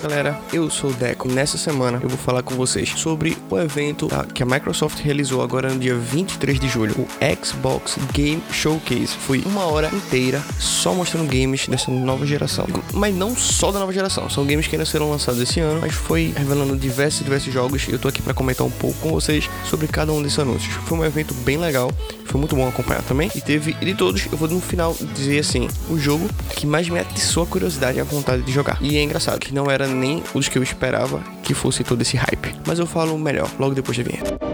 galera, eu sou o Deco. Nessa semana eu vou falar com vocês sobre o evento que a Microsoft realizou agora no dia 23 de julho, o Xbox Game Showcase. Foi uma hora inteira só mostrando games dessa nova geração. Mas não só da nova geração, são games que ainda serão lançados esse ano, mas foi revelando diversos diversos jogos e eu tô aqui para comentar um pouco com vocês sobre cada um desses anúncios. Foi um evento bem legal, foi muito bom acompanhar também. E teve, e de todos, eu vou no final dizer assim, o jogo que mais me atiçou a curiosidade e a vontade de jogar. E é engraçado que não era nem os que eu esperava que fosse todo esse hype. Mas eu falo melhor logo depois da vinheta.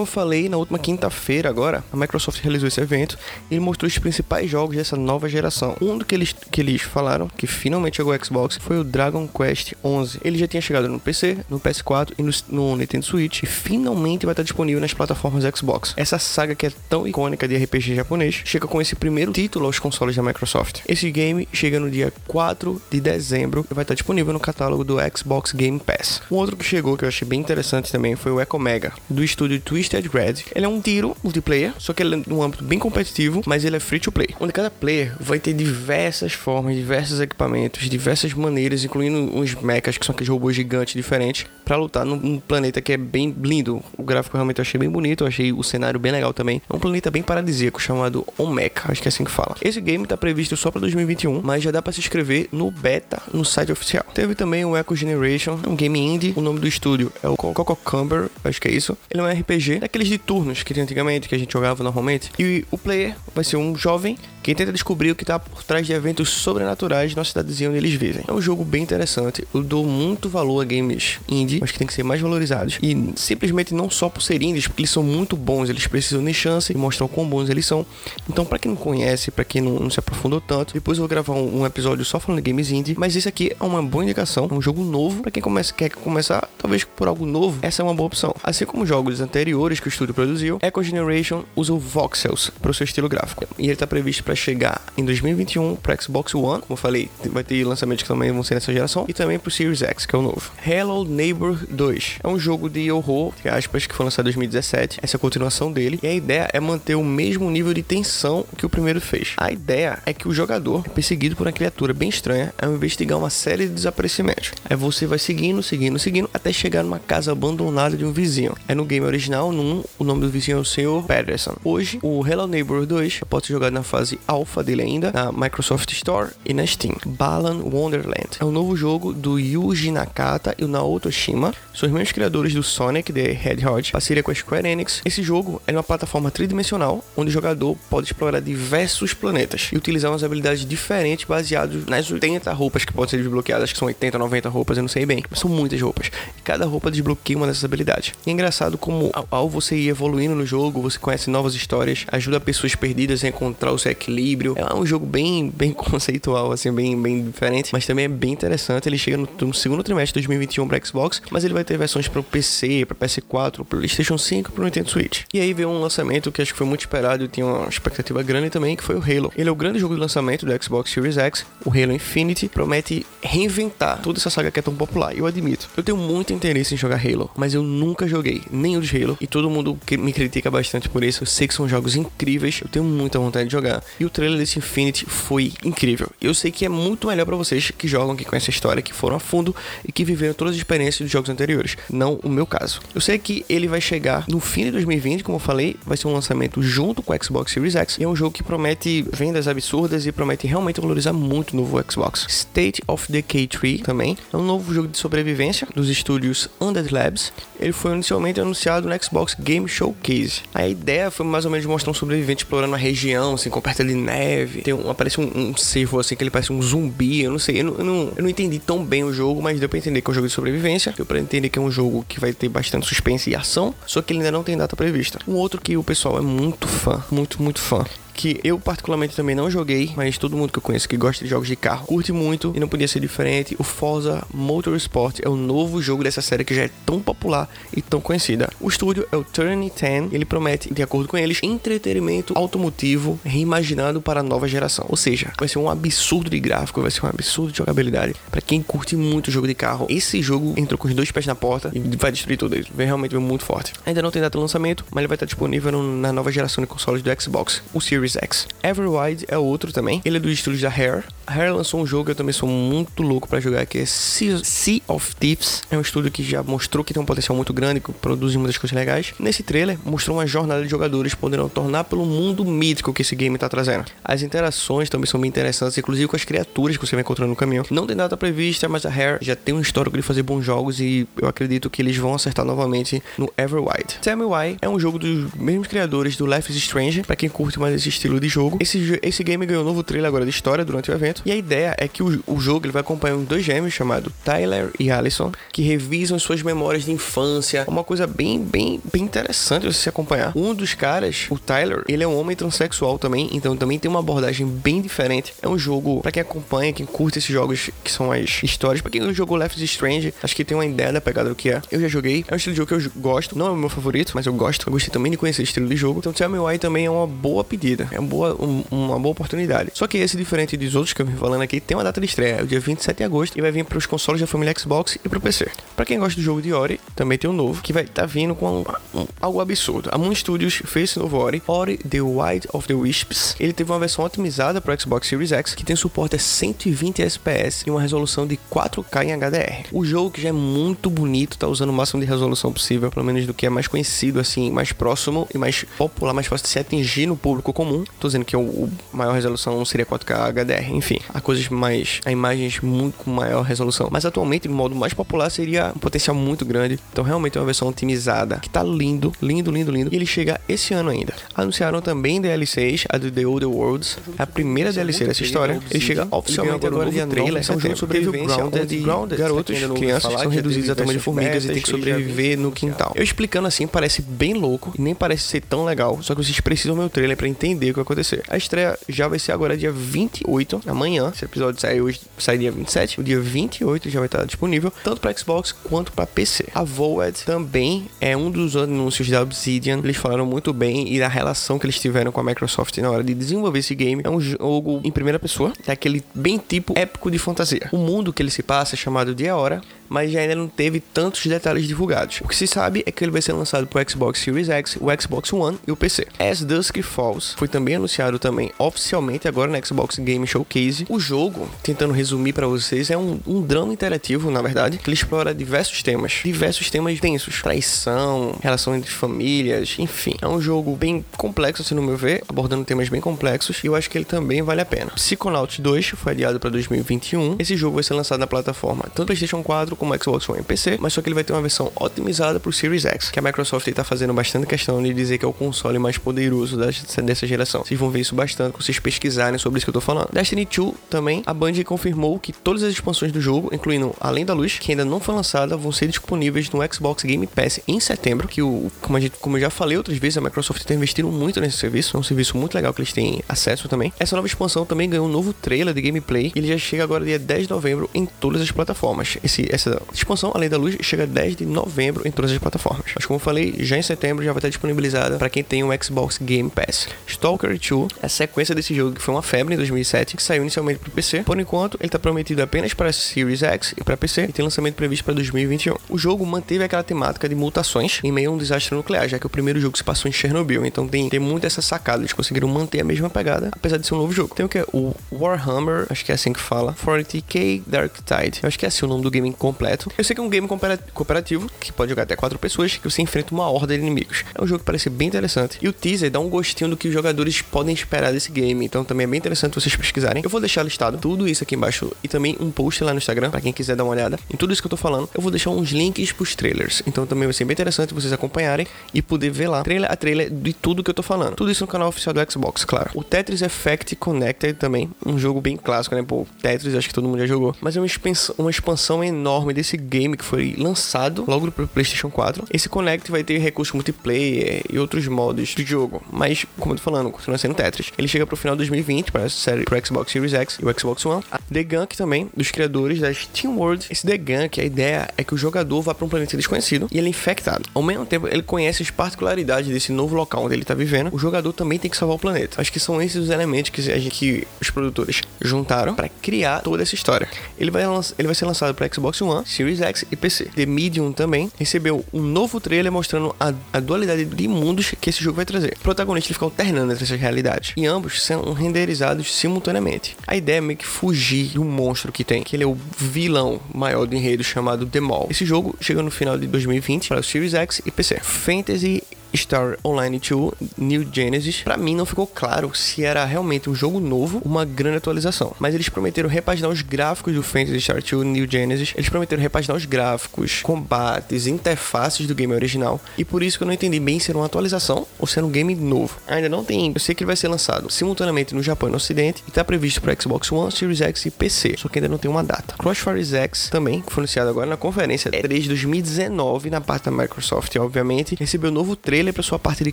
Como eu falei na última quinta-feira agora, a Microsoft realizou esse evento e mostrou os principais jogos dessa nova geração. Um do que eles, que eles falaram, que finalmente chegou ao Xbox, foi o Dragon Quest 11. Ele já tinha chegado no PC, no PS4 e no, no Nintendo Switch e finalmente vai estar disponível nas plataformas Xbox. Essa saga que é tão icônica de RPG japonês chega com esse primeiro título aos consoles da Microsoft. Esse game chega no dia 4 de dezembro e vai estar disponível no catálogo do Xbox Game Pass. Um outro que chegou que eu achei bem interessante também foi o Echo Mega, do estúdio Twist Twisted Red. Ele é um tiro multiplayer, só que ele é num âmbito bem competitivo, mas ele é free to play. Onde cada player vai ter diversas formas, diversos equipamentos, diversas maneiras, incluindo uns mechas, que são aqueles robôs gigantes diferentes, para lutar num planeta que é bem lindo. O gráfico realmente eu achei bem bonito, eu achei o cenário bem legal também. É um planeta bem paradisíaco chamado Omeka, acho que é assim que fala. Esse game tá previsto só para 2021, mas já dá para se inscrever no beta no site oficial. Teve também o Echo Generation, um game indie. O nome do estúdio é o Coco Cumber, acho que é isso. Ele é um RPG daqueles de turnos que tinha antigamente, que a gente jogava normalmente. E o player vai ser um jovem que tenta descobrir o que está por trás de eventos sobrenaturais na cidadezinha onde eles vivem. É um jogo bem interessante. Eu dou muito valor a games indie, mas que tem que ser mais valorizados. E simplesmente não só por ser indies, porque eles são muito bons, eles precisam de chance e mostrar o quão bons eles são. Então, para quem não conhece, para quem não, não, se aprofundou tanto, depois eu vou gravar um, um, episódio só falando de games indie. Mas esse aqui é uma boa indicação, é um jogo novo para quem começa, quer começar, talvez por algo novo. Essa é uma boa opção. Assim como jogos anteriores que o estúdio produziu, Echo Generation usa o voxels para o seu estilo gráfico. E ele está previsto para chegar em 2021 para Xbox One, como eu falei, vai ter lançamentos que também vão ser nessa geração, e também para o Series X, que é o novo. Hello Neighbor 2 é um jogo de horror, que aspas, que foi lançado em 2017, essa é a continuação dele, e a ideia é manter o mesmo nível de tensão que o primeiro fez. A ideia é que o jogador é perseguido por uma criatura bem estranha ao investigar uma série de desaparecimentos. Aí você vai seguindo, seguindo, seguindo, até chegar numa casa abandonada de um vizinho. É no game original, no o nome do vizinho é o Sr. Patterson. Hoje, o Hello Neighbor 2 pode ser jogado na fase alpha dele ainda, na Microsoft Store e na Steam. Balan Wonderland é um novo jogo do Yuji Nakata e o Naoto Shima, são os mesmos criadores do Sonic the Hedgehog, parceria com a Square Enix. Esse jogo é uma plataforma tridimensional, onde o jogador pode explorar diversos planetas e utilizar umas habilidades diferentes baseadas nas 80 roupas que podem ser desbloqueadas, que são 80, 90 roupas, eu não sei bem, mas são muitas roupas. E cada roupa desbloqueia uma dessas habilidades. E é engraçado como ao, você ir evoluindo no jogo, você conhece novas histórias, ajuda pessoas perdidas a encontrar o seu equilíbrio. É um jogo bem, bem conceitual, assim, bem, bem diferente, mas também é bem interessante. Ele chega no, no segundo trimestre de 2021 para Xbox, mas ele vai ter versões para o PC, para PS4, para PlayStation 5, para o Nintendo Switch. E aí veio um lançamento que acho que foi muito esperado e tinha uma expectativa grande também, que foi o Halo. Ele é o grande jogo de lançamento do Xbox Series X, o Halo Infinity, promete reinventar toda essa saga que é tão popular. Eu admito, eu tenho muito interesse em jogar Halo, mas eu nunca joguei nenhum dos Halo e todo mundo me critica bastante por isso. Eu sei que são jogos incríveis, eu tenho muita vontade de jogar. E o trailer desse Infinity foi incrível. Eu sei que é muito melhor para vocês que jogam, que conhecem a história, que foram a fundo e que viveram todas as experiências dos jogos anteriores. Não o meu caso. Eu sei que ele vai chegar no fim de 2020, como eu falei, vai ser um lançamento junto com o Xbox Series X. E é um jogo que promete vendas absurdas e promete realmente valorizar muito o novo Xbox. State of Decay 3 também é um novo jogo de sobrevivência dos estúdios Undead Labs. Ele foi inicialmente anunciado no Xbox Game Showcase. A ideia foi mais ou menos mostrar um sobrevivente explorando uma região, assim, coberta de neve. Tem um, aparece um, um assim, que ele parece um zumbi. Eu não sei, eu não, eu não, eu não entendi tão bem o jogo, mas deu pra entender que é um jogo de sobrevivência. Deu pra entender que é um jogo que vai ter bastante suspense e ação, só que ele ainda não tem data prevista. Um outro que o pessoal é muito fã, muito, muito fã, que eu particularmente também não joguei, mas todo mundo que eu conheço que gosta de jogos de carro curte muito e não podia ser diferente. O Forza Motorsport é o novo jogo dessa série que já é tão popular e tão conhecida. O estúdio é o Turn 10 e ele promete, de acordo com eles, entretenimento automotivo reimaginado para a nova geração. Ou seja, vai ser um absurdo de gráfico, vai ser um absurdo de jogabilidade. Para quem curte muito jogo de carro, esse jogo entrou com os dois pés na porta e vai destruir tudo isso. Vem realmente muito forte. Ainda não tem data de lançamento, mas ele vai estar disponível na nova geração de consoles do Xbox, o Series X. Everwild é outro também. Ele é do estúdio da Rare. A Rare lançou um jogo que eu também sou muito louco para jogar, que é sea, of Thieves. É um estúdio que já mostrou que tem um potencial muito grande, que produz muitas coisas legais. Nesse trailer, mostrou uma jornada de jogadores poderão tornar pelo mundo mítico que esse game está trazendo. As interações também são bem interessantes, inclusive com as criaturas que você vai encontrando no caminho. Não tem data prevista, mas a Rare já tem um histórico de fazer bons jogos e eu acredito que eles vão acertar novamente no Everwild. Tell Me Why é um jogo dos mesmos criadores do Life is Strange, para quem curte mais esse estilo de jogo. Esse, esse game ganhou um novo trailer agora de história durante o evento, e a ideia é que o, o jogo ele vai acompanhar dois gêmeos chamados Tyler e Allison, que revisam suas memórias de infância. Uma coisa bem, bem, bem interessante você acompanhar. Um dos caras, o Tyler, ele é um homem transexual também, então também tem uma abordagem bem diferente. É um jogo para quem acompanha, quem curte esses jogos que são as histórias. Para quem jogou Life is Strange, acho que tem uma ideia da pegada do que é. Eu já joguei, é um estilo de jogo que eu gosto, não é o meu favorito, mas eu gosto. Eu gostei também de conhecer esse estilo de jogo. Então Tell Me Why também é uma boa pedida, é uma boa, um, uma boa oportunidade. Só que esse, diferente dos outros que eu vim falando aqui, tem uma data de estreia, é o dia 27 de agosto, e vai vir para os consoles da família Xbox e pro PC. Para quem gosta do jogo de Ori, também tem um novo, que vai estar tá vindo com um, um, algo absurdo. A Moon Studios fez esse novo Ori, Ori The Wild of the Wisps. Ele teve uma versão otimizada para o Xbox Series X, que tem suporte a 120 FPS e uma resolução de 4K em HDR. O jogo que já é muito bonito, tá usando o máximo de resolução possível, pelo menos do que é mais conhecido, assim, mais próximo e mais popular, mais fácil de se atingir no público comum. Tô dizendo que o, o maior resolução seria 4K HDR, enfim, há coisas mais, há imagens muito com maior resolução. Mas atualmente, o modo mais popular seria um potencial muito grande. Então, realmente é uma versão otimizada que tá lindo, lindo, lindo, lindo. E ele chega esse ano ainda. Anunciaram também DLCs, a do The Older Worlds, a primeira DLC dessa história. Ele chega oficialmente agora dia trailer. É um jogo de sobrevivência onde grounded, garotos, crianças são reduzidos a tamanho de formigas e tem que sobreviver no quintal. Eu explicando assim parece bem louco e nem parece ser tão legal, só que vocês precisam do meu trailer para entender o que vai acontecer. A estreia já vai ser agora dia 28, amanhã. Esse episódio sai hoje, sai dia 27. O dia 28 já vai estar disponível, tanto para Xbox quanto para PC. A Void também é um dos anúncios da Obsidian. Eles falaram muito bem e da relação que eles tiveram com a Microsoft na hora de desenvolver esse game. É um jogo em primeira pessoa, é aquele bem tipo épico de fantasia. O mundo que ele se passa é chamado de A Hora, mas ainda não teve tantos detalhes divulgados. O que se sabe é que ele vai ser lançado para o Xbox Series X, o Xbox One e o PC. As Dusk Falls foi também anunciado também oficialmente agora no Xbox Game Showcase. O jogo, tentando resumir para vocês, é um, um, drama interativo, na verdade, que ele explora diversos temas, diversos temas densos, traição, relação entre famílias, enfim. É um jogo bem complexo, se no meu ver, abordando temas bem complexos, e eu acho que ele também vale a pena. Psychonauts 2 foi adiado para 2021. Esse jogo vai ser lançado na plataforma tanto PlayStation 4 como Xbox One e PC, mas só que ele vai ter uma versão otimizada para o Series X, que a Microsoft está fazendo bastante questão de dizer que é o console mais poderoso dessa geração. Vocês vão ver isso bastante quando vocês pesquisarem sobre isso que eu tô falando. Destiny 2 também, a Band confirmou que todas as expansões do jogo, incluindo Além da Luz, que ainda não foi lançada, vão ser disponíveis no Xbox Game Pass em setembro, que o, como, a gente, como eu já falei outras vezes, a Microsoft está investindo muito nesse serviço, é um serviço muito legal que eles têm acesso também. Essa nova expansão também ganhou um novo trailer de gameplay, e ele já chega agora dia 10 de novembro em todas as plataformas. Esse, essa expansão, além da luz, chega 10 de novembro em todas as plataformas. Mas como eu falei, já em setembro já vai estar disponibilizada para quem tem um Xbox Game Pass. Stalker 2 é a sequência desse jogo que foi uma febre em 2007, que saiu inicialmente para o PC. Por enquanto, ele está prometido apenas para Series X e para PC e tem lançamento previsto para 2021. O jogo manteve aquela temática de mutações em meio a um desastre nuclear, já que o primeiro jogo se passou em Chernobyl, então tem, tem muito essa sacada, eles conseguiram manter a mesma pegada, apesar de ser um novo jogo. Tem o que é o Warhammer, acho que é assim que fala, 40k Dark Tide. Eu acho que é assim o nome do game completo. Eu sei que é um game cooperativo, que pode jogar até quatro pessoas, que você enfrenta uma horda de inimigos. É um jogo que parece bem interessante. E o teaser dá um gostinho do que os jogadores podem esperar desse game, então também é bem interessante vocês pesquisarem. Eu vou deixar listado tudo isso aqui embaixo e também um post lá no Instagram para quem quiser dar uma olhada em tudo isso que eu tô falando. Eu vou deixar uns links pros trailers. Então também vai ser bem interessante vocês acompanharem e poder ver lá trailer a trailer de tudo que eu tô falando. Tudo isso no canal oficial do Xbox, claro. O Tetris Effect Connected também, um jogo bem clássico, né? Pô, Tetris acho que todo mundo já jogou, mas é uma expansão, uma expansão enorme desse game que foi lançado logo pro PlayStation 4. Esse Connect vai ter recursos multiplayer e outros modos do jogo, mas como eu tô falando, continua sendo Tetris. Ele chega pro final de 2020 para série pro Xbox Series X e o Xbox One. A The Gunk também, dos criadores da Steam World. Esse The Gunk, a ideia é que o jogador vá para um planeta desconhecido e ele é infectado. Ao mesmo tempo, ele conhece as particularidades desse novo local onde ele tá vivendo. O jogador também tem que salvar o planeta. Acho que são esses os elementos que, a gente, que os produtores juntaram para criar toda essa história. Ele vai, ele vai ser lançado para Xbox One, Series X e PC. The Medium também recebeu um novo trailer mostrando a, a dualidade de mundos que esse jogo vai trazer. O protagonista ele fica alternando entre essas realidades e ambos são renderizados simultaneamente. A ideia é meio que fugir do monstro que tem, que ele é o vilão maior do enredo chamado The Maul. Esse jogo chega no final de 2020 para o Series X e PC. Fantasy Star Online 2 New Genesis, para mim não ficou claro se era realmente um jogo novo, uma grande atualização. Mas eles prometeram repaginar os gráficos do Fantasy Star 2 New Genesis. Eles prometeram repaginar os gráficos, combates, interfaces do game original. E por isso que eu não entendi bem se era uma atualização ou se era um game novo. Ainda não tem. Eu sei que ele vai ser lançado simultaneamente no Japão e no Ocidente e tá previsto para Xbox One, Series X e PC. Só que ainda não tem uma data. Crossfire X também, que foi anunciado agora na conferência é desde 2019 na parte da Microsoft, obviamente, recebeu um novo trailer trailer para sua parte de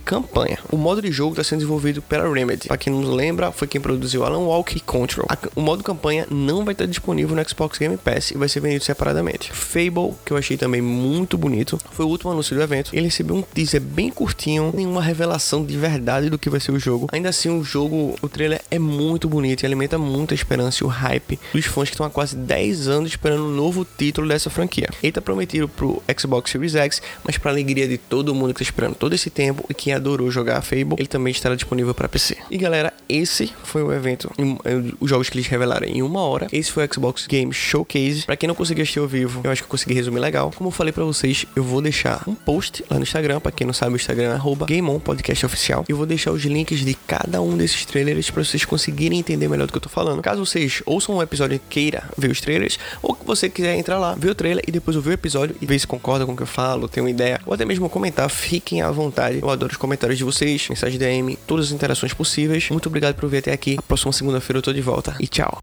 campanha. O modo de jogo está sendo desenvolvido pela Remedy. Para quem não lembra, foi quem produziu Alan Walk e Control. o modo campanha não vai estar disponível no Xbox Game Pass e vai ser vendido separadamente. Fable, que eu achei também muito bonito, foi o último anúncio do evento. Ele recebeu um teaser bem curtinho, nenhuma revelação de verdade do que vai ser o jogo. Ainda assim, o jogo, o trailer é muito bonito e alimenta muita esperança e o hype dos fãs que estão há quase 10 anos esperando um novo título dessa franquia. Ele está prometido pro Xbox Series X, mas para alegria de todo mundo que está esperando todo esse tempo e quem adorou jogar Fable, ele também estará disponível para PC. E galera, esse foi o evento, os jogos que eles revelaram em uma hora. Esse foi o Xbox Game Showcase. Para quem não conseguiu assistir ao vivo, eu acho que eu consegui resumir legal. Como eu falei para vocês, eu vou deixar um post lá no Instagram. Para quem não sabe, o Instagram é GameOn Podcast Oficial. Eu vou deixar os links de cada um desses trailers para vocês conseguirem entender melhor do que eu tô falando. Caso vocês ouçam um episódio e queira ver os trailers, ou que você quiser entrar lá, ver o trailer e depois ouvir o episódio e ver se concorda com o que eu falo, tem uma ideia, ou até mesmo comentar, fiquem à vontade. Eu adoro os comentários de vocês, mensagem DM, todas as interações possíveis. Muito obrigado por vir até aqui. A próxima segunda-feira eu tô de volta. E tchau.